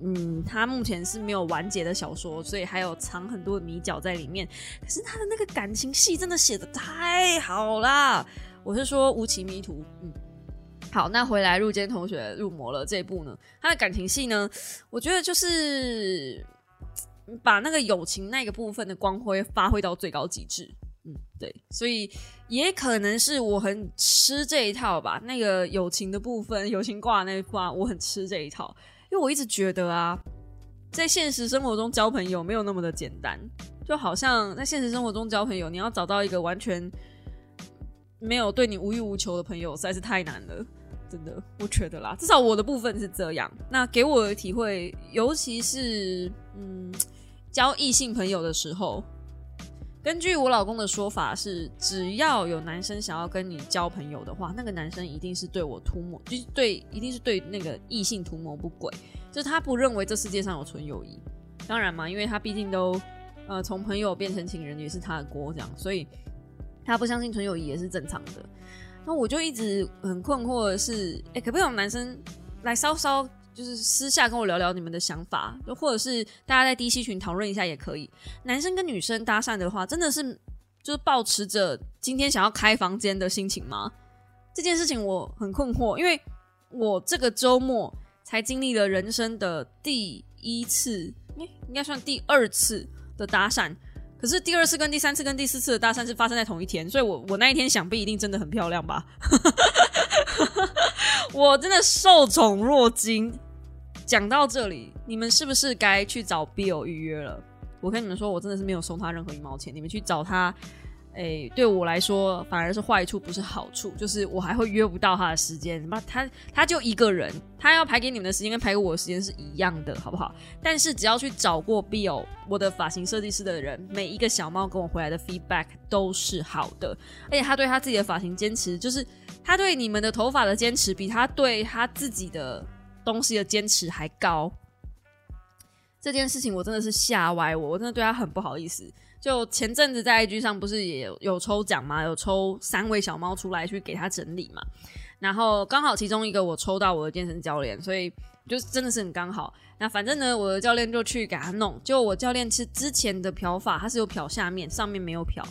嗯，它目前是没有完结的小说，所以还有藏很多的迷角在里面。可是他的那个感情戏真的写的太好啦！我是说《无情迷途》，嗯。好，那回来入间同学入魔了这一部呢？他的感情戏呢？我觉得就是把那个友情那个部分的光辉发挥到最高极致。嗯，对，所以也可能是我很吃这一套吧。那个友情的部分，友情挂那一挂，我很吃这一套，因为我一直觉得啊，在现实生活中交朋友没有那么的简单，就好像在现实生活中交朋友，你要找到一个完全没有对你无欲无求的朋友，实在是太难了。真的，我觉得啦，至少我的部分是这样。那给我的体会，尤其是嗯，交异性朋友的时候，根据我老公的说法是，只要有男生想要跟你交朋友的话，那个男生一定是对我图谋，就是对，一定是对那个异性图谋不轨，就是他不认为这世界上有纯友谊。当然嘛，因为他毕竟都呃从朋友变成情人也是他的锅，这样，所以他不相信纯友谊也是正常的。那我就一直很困惑的是，哎，可不可以有男生来稍稍就是私下跟我聊聊你们的想法，就或者是大家在 D C 群讨论一下也可以。男生跟女生搭讪的话，真的是就是保持着今天想要开房间的心情吗？这件事情我很困惑，因为我这个周末才经历了人生的第一次，应该算第二次的搭讪。可是第二次、跟第三次、跟第四次的大三是发生在同一天，所以我我那一天想必一定真的很漂亮吧？*laughs* 我真的受宠若惊。讲到这里，你们是不是该去找 Bill 预约了？我跟你们说，我真的是没有收他任何一毛钱，你们去找他。哎，对我来说反而是坏处，不是好处。就是我还会约不到他的时间，那他他就一个人，他要排给你们的时间跟排给我的时间是一样的，好不好？但是只要去找过 Bill 我的发型设计师的人，每一个小猫跟我回来的 feedback 都是好的，而且他对他自己的发型坚持，就是他对你们的头发的坚持，比他对他自己的东西的坚持还高。这件事情我真的是吓歪我，我真的对他很不好意思。就前阵子在 IG 上不是也有抽奖吗？有抽三位小猫出来去给他整理嘛，然后刚好其中一个我抽到我的健身教练，所以就真的是很刚好。那反正呢，我的教练就去给他弄。就我教练是之前的漂发，他是有漂下面，上面没有漂。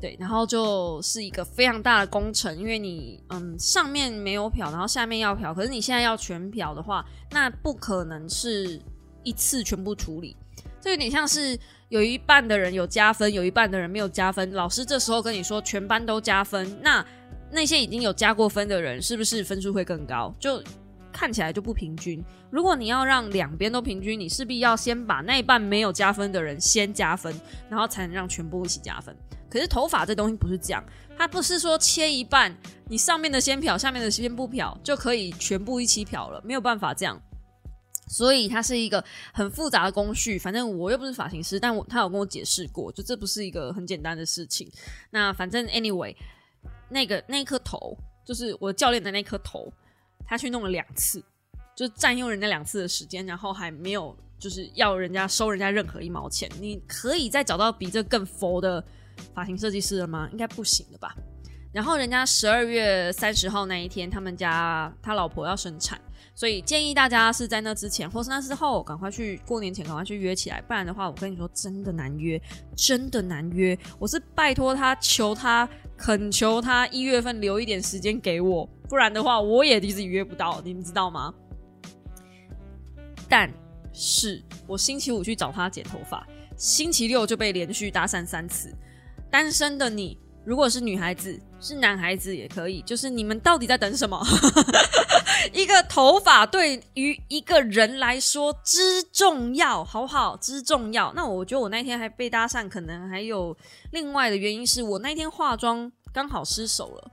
对，然后就是一个非常大的工程，因为你嗯上面没有漂，然后下面要漂，可是你现在要全漂的话，那不可能是一次全部处理。这有点像是。有一半的人有加分，有一半的人没有加分。老师这时候跟你说全班都加分，那那些已经有加过分的人是不是分数会更高？就看起来就不平均。如果你要让两边都平均，你势必要先把那一半没有加分的人先加分，然后才能让全部一起加分。可是头发这东西不是这样，它不是说切一半，你上面的先漂，下面的先不漂就可以全部一起漂了，没有办法这样。所以它是一个很复杂的工序。反正我又不是发型师，但我他有跟我解释过，就这不是一个很简单的事情。那反正 anyway，那个那颗头就是我教练的那颗头，他去弄了两次，就占用人家两次的时间，然后还没有就是要人家收人家任何一毛钱。你可以再找到比这更佛的发型设计师了吗？应该不行的吧？然后人家十二月三十号那一天，他们家他老婆要生产，所以建议大家是在那之前或是那之后，赶快去过年前赶快去约起来，不然的话，我跟你说真的难约，真的难约。我是拜托他，求他，恳求他一月份留一点时间给我，不然的话我也一直约不到，你们知道吗？但是我星期五去找他剪头发，星期六就被连续搭讪三次。单身的你，如果是女孩子。是男孩子也可以，就是你们到底在等什么？*laughs* 一个头发对于一个人来说之重要，好不好？之重要。那我觉得我那天还被搭讪，可能还有另外的原因，是我那天化妆刚好失手了，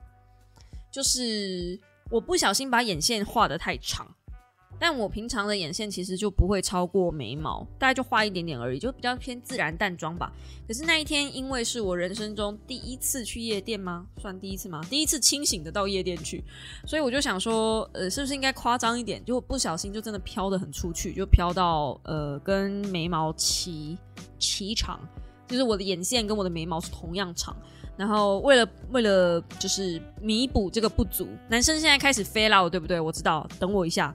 就是我不小心把眼线画的太长。但我平常的眼线其实就不会超过眉毛，大概就画一点点而已，就比较偏自然淡妆吧。可是那一天，因为是我人生中第一次去夜店吗？算第一次吗？第一次清醒的到夜店去，所以我就想说，呃，是不是应该夸张一点？就不小心就真的飘的很出去，就飘到呃跟眉毛齐齐长，就是我的眼线跟我的眉毛是同样长。然后为了为了就是弥补这个不足，男生现在开始飞了，对不对？我知道，等我一下。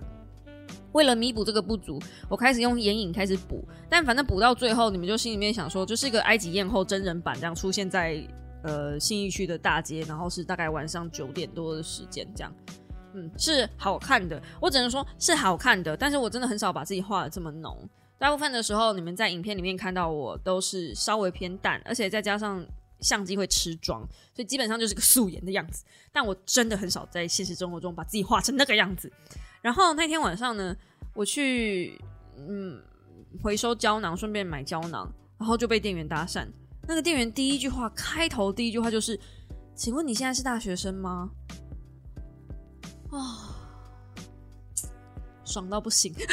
为了弥补这个不足，我开始用眼影开始补，但反正补到最后，你们就心里面想说，就是一个埃及艳后真人版这样出现在呃信义区的大街，然后是大概晚上九点多的时间这样，嗯，是好看的，我只能说是好看的，但是我真的很少把自己画的这么浓，大部分的时候你们在影片里面看到我都是稍微偏淡，而且再加上相机会吃妆，所以基本上就是个素颜的样子，但我真的很少在现实生活中把自己画成那个样子。然后那天晚上呢，我去嗯回收胶囊，顺便买胶囊，然后就被店员搭讪。那个店员第一句话开头第一句话就是：“请问你现在是大学生吗？”啊，爽到不行！*laughs*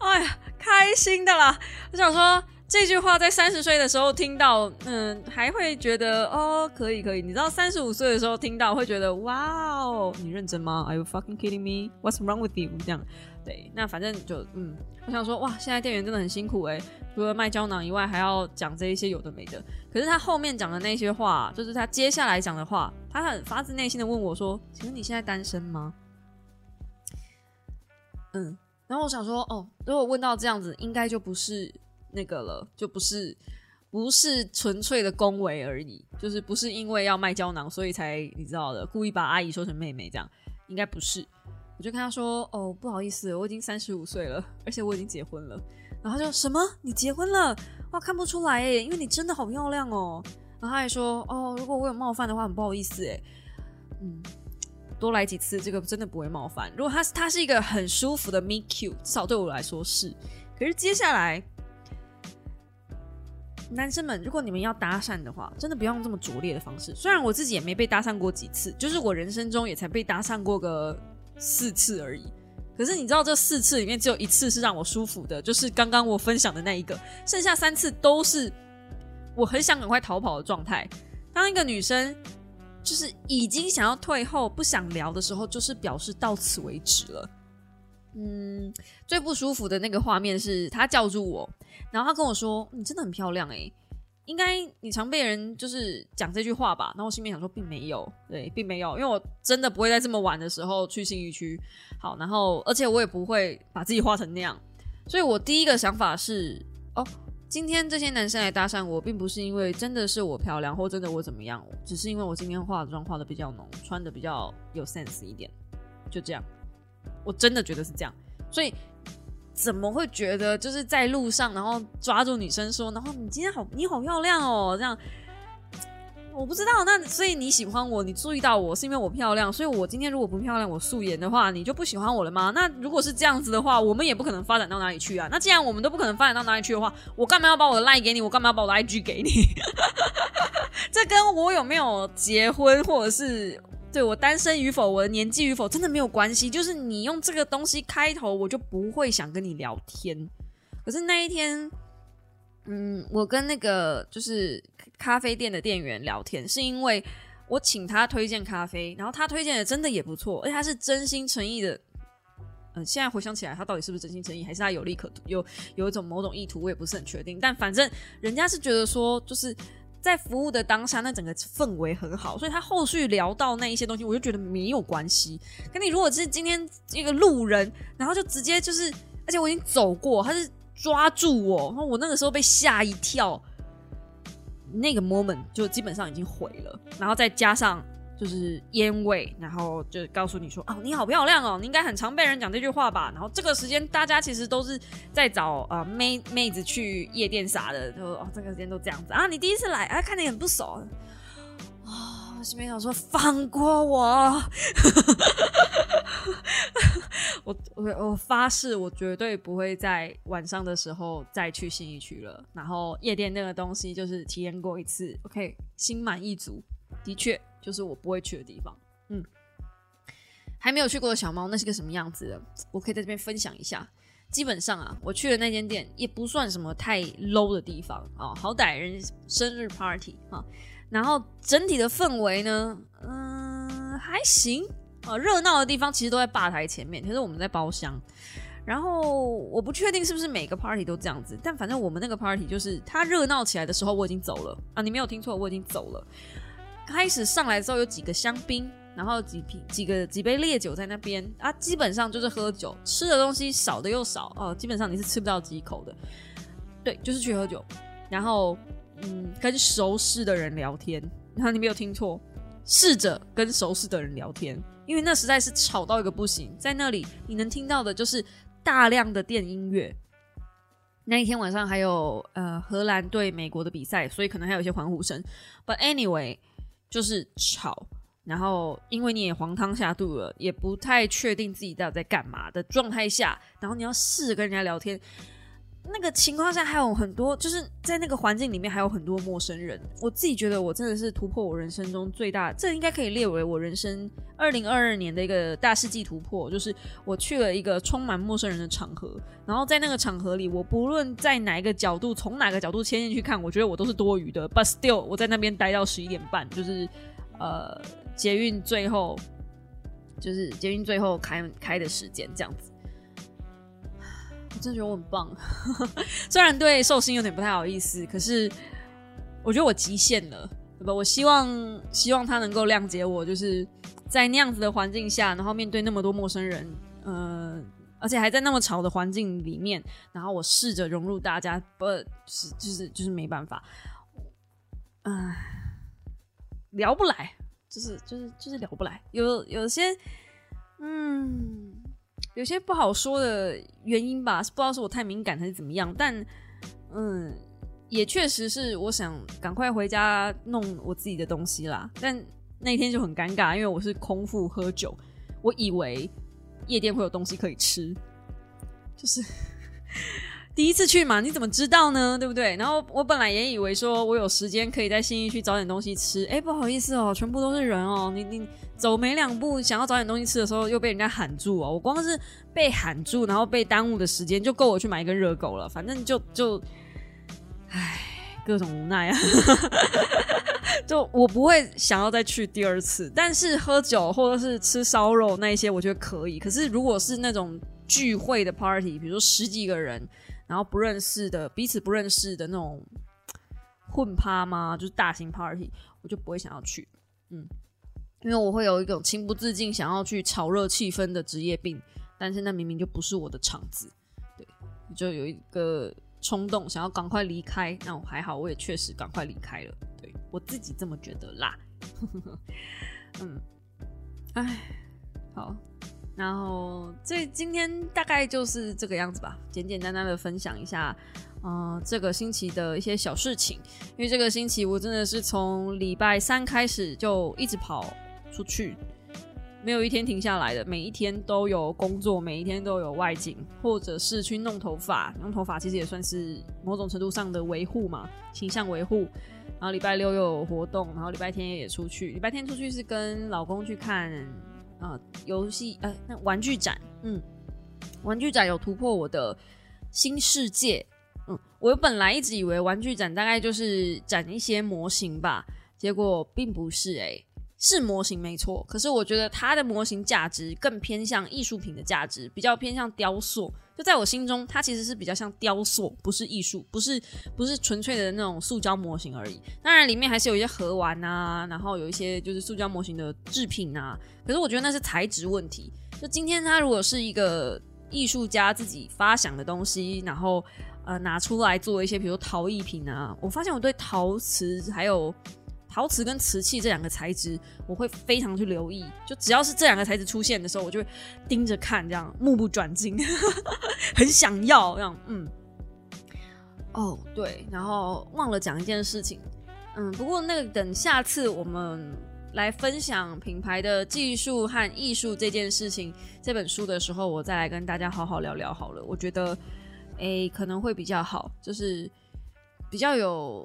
哎呀，开心的啦！我想说。这句话在三十岁的时候听到，嗯，还会觉得哦，可以可以。你知道三十五岁的时候听到会觉得，哇哦，你认真吗？Are you fucking kidding me? What's wrong with you？这样，对，那反正就嗯，我想说，哇，现在店员真的很辛苦哎，除了卖胶囊以外，还要讲这一些有的没的。可是他后面讲的那些话，就是他接下来讲的话，他很发自内心的问我说：“请问你现在单身吗？”嗯，然后我想说，哦，如果问到这样子，应该就不是。那个了，就不是不是纯粹的恭维而已，就是不是因为要卖胶囊，所以才你知道的，故意把阿姨说成妹妹这样，应该不是。我就跟他说：“哦，不好意思，我已经三十五岁了，而且我已经结婚了。”然后他说：“什么？你结婚了？哇，看不出来哎，因为你真的好漂亮哦。”然后他还说：“哦，如果我有冒犯的话，很不好意思哎。”嗯，多来几次，这个真的不会冒犯。如果他他是一个很舒服的 meet cute，至少对我来说是。可是接下来。男生们，如果你们要搭讪的话，真的不要用这么拙劣的方式。虽然我自己也没被搭讪过几次，就是我人生中也才被搭讪过个四次而已。可是你知道，这四次里面只有一次是让我舒服的，就是刚刚我分享的那一个，剩下三次都是我很想赶快逃跑的状态。当一个女生就是已经想要退后、不想聊的时候，就是表示到此为止了。嗯，最不舒服的那个画面是他叫住我。然后他跟我说：“你真的很漂亮哎，应该你常被人就是讲这句话吧？”然后我心里想说，并没有，对，并没有，因为我真的不会在这么晚的时候去信义区。好，然后而且我也不会把自己画成那样，所以我第一个想法是：哦，今天这些男生来搭讪我，并不是因为真的是我漂亮，或真的我怎么样，只是因为我今天化妆化的比较浓，穿的比较有 sense 一点，就这样。我真的觉得是这样，所以。怎么会觉得就是在路上，然后抓住女生说，然后你今天好，你好漂亮哦，这样我不知道。那所以你喜欢我，你注意到我是因为我漂亮，所以我今天如果不漂亮，我素颜的话，你就不喜欢我了吗？那如果是这样子的话，我们也不可能发展到哪里去啊。那既然我们都不可能发展到哪里去的话，我干嘛要把我的赖给你？我干嘛要把我的 IG 给你？*laughs* 这跟我有没有结婚，或者是？对我单身与否，我的年纪与否，真的没有关系。就是你用这个东西开头，我就不会想跟你聊天。可是那一天，嗯，我跟那个就是咖啡店的店员聊天，是因为我请他推荐咖啡，然后他推荐的真的也不错，而且他是真心诚意的。嗯，现在回想起来，他到底是不是真心诚意，还是他有利可图，有有一种某种意图，我也不是很确定。但反正人家是觉得说，就是。在服务的当下，那整个氛围很好，所以他后续聊到那一些东西，我就觉得没有关系。可你如果是今天一个路人，然后就直接就是，而且我已经走过，他是抓住我，然后我那个时候被吓一跳，那个 moment 就基本上已经毁了，然后再加上。就是烟味，然后就告诉你说：“哦，你好漂亮哦，你应该很常被人讲这句话吧？”然后这个时间，大家其实都是在找啊妹妹子去夜店啥的，就哦这个时间都这样子啊。你第一次来，啊，看你很不熟啊，心里想说放过我，*laughs* 我我我发誓，我绝对不会在晚上的时候再去新义区了。然后夜店那个东西，就是体验过一次，OK，心满意足，的确。就是我不会去的地方，嗯，还没有去过的小猫，那是个什么样子的？我可以在这边分享一下。基本上啊，我去的那间店也不算什么太 low 的地方啊，好歹人生日 party 啊，然后整体的氛围呢，嗯，还行啊，热闹的地方其实都在吧台前面，可是我们在包厢。然后我不确定是不是每个 party 都这样子，但反正我们那个 party 就是它热闹起来的时候，我已经走了啊，你没有听错，我已经走了。开始上来之后有几个香槟，然后几瓶几个几杯烈酒在那边啊，基本上就是喝酒，吃的东西少的又少哦，基本上你是吃不到几口的。对，就是去喝酒，然后嗯，跟熟识的人聊天。然后你没有听错，试着跟熟识的人聊天，因为那实在是吵到一个不行。在那里你能听到的就是大量的电音乐。那一天晚上还有呃荷兰对美国的比赛，所以可能还有一些欢呼声。But anyway。就是吵，然后因为你也黄汤下肚了，也不太确定自己到底在干嘛的状态下，然后你要试着跟人家聊天。那个情况下还有很多，就是在那个环境里面还有很多陌生人。我自己觉得我真的是突破我人生中最大，这应该可以列为我人生二零二二年的一个大世纪突破。就是我去了一个充满陌生人的场合，然后在那个场合里，我不论在哪一个角度，从哪个角度切进去看，我觉得我都是多余的。But still，我在那边待到十一点半，就是呃捷运最后，就是捷运最后开开的时间这样子。我真的觉得我很棒，*laughs* 虽然对寿星有点不太好意思，可是我觉得我极限了，对吧？我希望希望他能够谅解我，就是在那样子的环境下，然后面对那么多陌生人，嗯，而且还在那么吵的环境里面，然后我试着融入大家，不是就是就是没办法，唉，聊不来，就是就是就是聊不来，有有些嗯。有些不好说的原因吧，不知道是我太敏感还是怎么样，但嗯，也确实是我想赶快回家弄我自己的东西啦。但那天就很尴尬，因为我是空腹喝酒，我以为夜店会有东西可以吃，就是第一次去嘛，你怎么知道呢？对不对？然后我本来也以为说我有时间可以在新义区找点东西吃，哎，不好意思哦，全部都是人哦，你你。走没两步，想要找点东西吃的时候，又被人家喊住哦。我光是被喊住，然后被耽误的时间，就够我去买一根热狗了。反正就就，唉，各种无奈啊。*laughs* 就我不会想要再去第二次。但是喝酒或者是吃烧肉那一些，我觉得可以。可是如果是那种聚会的 party，比如说十几个人，然后不认识的，彼此不认识的那种混趴吗？*tsk* 就是大型 party，我就不会想要去。嗯。因为我会有一种情不自禁想要去炒热气氛的职业病，但是那明明就不是我的场子，对，就有一个冲动想要赶快离开。那我还好，我也确实赶快离开了，对我自己这么觉得啦。*laughs* 嗯，哎，好，然后这今天大概就是这个样子吧，简简单单的分享一下，嗯，这个星期的一些小事情。因为这个星期我真的是从礼拜三开始就一直跑。出去没有一天停下来的，每一天都有工作，每一天都有外景，或者是去弄头发。弄头发其实也算是某种程度上的维护嘛，形象维护。然后礼拜六又有活动，然后礼拜天也出去。礼拜天出去是跟老公去看啊游戏哎那玩具展，嗯，玩具展有突破我的新世界。嗯，我本来一直以为玩具展大概就是展一些模型吧，结果并不是诶，是模型没错。可是我觉得它的模型价值更偏向艺术品的价值，比较偏向雕塑。就在我心中，它其实是比较像雕塑，不是艺术，不是不是纯粹的那种塑胶模型而已。当然里面还是有一些盒玩啊，然后有一些就是塑胶模型的制品啊。可是我觉得那是材质问题。就今天它如果是一个艺术家自己发想的东西，然后。呃，拿出来做一些，比如陶艺品啊。我发现我对陶瓷还有陶瓷跟瓷器这两个材质，我会非常去留意。就只要是这两个材质出现的时候，我就会盯着看，这样目不转睛，*laughs* 很想要这样。嗯，哦，对，然后忘了讲一件事情。嗯，不过那个等下次我们来分享品牌的技术和艺术这件事情这本书的时候，我再来跟大家好好聊聊好了。我觉得。诶，可能会比较好，就是比较有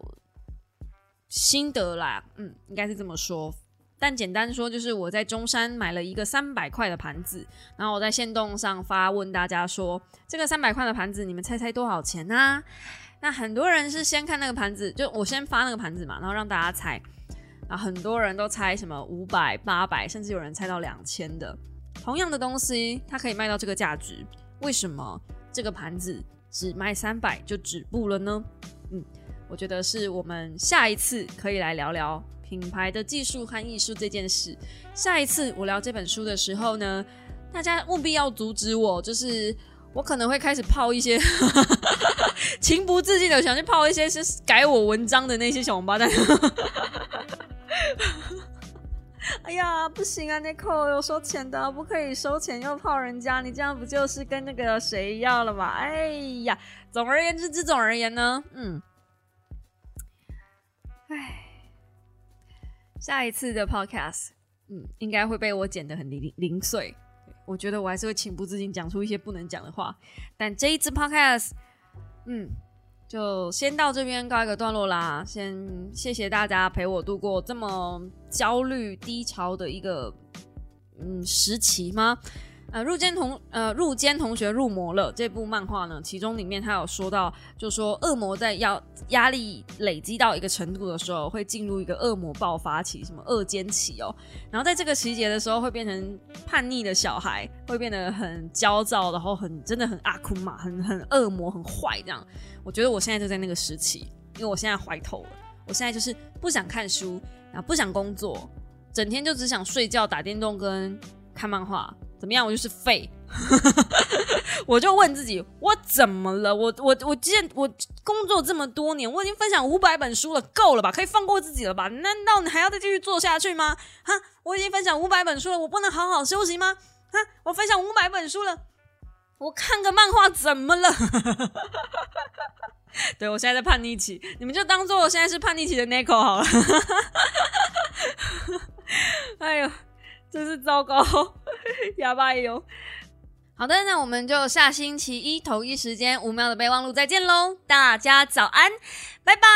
心得啦，嗯，应该是这么说。但简单说，就是我在中山买了一个三百块的盘子，然后我在线动上发问大家说，这个三百块的盘子，你们猜猜多少钱呢？那很多人是先看那个盘子，就我先发那个盘子嘛，然后让大家猜，啊，很多人都猜什么五百、八百，甚至有人猜到两千的。同样的东西，它可以卖到这个价值，为什么这个盘子？只卖三百就止步了呢？嗯，我觉得是我们下一次可以来聊聊品牌的技术和艺术这件事。下一次我聊这本书的时候呢，大家务必要阻止我，就是我可能会开始泡一些 *laughs* 情不自禁的想去泡一些是改我文章的那些小王八蛋。*laughs* 哎呀，不行啊，Nicole 有收钱的，不可以收钱又泡人家，你这样不就是跟那个谁要了吗？哎呀，总而言之，这总而言呢，嗯，哎，下一次的 Podcast，嗯，应该会被我剪得很零零碎，我觉得我还是会情不自禁讲出一些不能讲的话，但这一次 Podcast，嗯。就先到这边告一个段落啦，先谢谢大家陪我度过这么焦虑低潮的一个嗯时期吗？呃，入间同呃入间同学入魔了这部漫画呢，其中里面他有说到，就说恶魔在要压力累积到一个程度的时候，会进入一个恶魔爆发期，什么恶间期哦。然后在这个期节的时候，会变成叛逆的小孩，会变得很焦躁，然后很真的很阿库玛，很很恶魔，很坏这样。我觉得我现在就在那个时期，因为我现在怀头了，我现在就是不想看书，然后不想工作，整天就只想睡觉、打电动跟看漫画。怎么样？我就是废，*laughs* 我就问自己，我怎么了？我我我，既然我工作这么多年，我已经分享五百本书了，够了吧？可以放过自己了吧？难道你还要再继续做下去吗？哈，我已经分享五百本书了，我不能好好休息吗？哈，我分享五百本书了，我看个漫画怎么了？*laughs* 对我现在在叛逆期，你们就当做我现在是叛逆期的 Nico 好了。*laughs* 哎呦！真是糟糕，*laughs* 哑巴也有。好的，那我们就下星期一同一时间五秒的备忘录再见喽！大家早安，拜拜。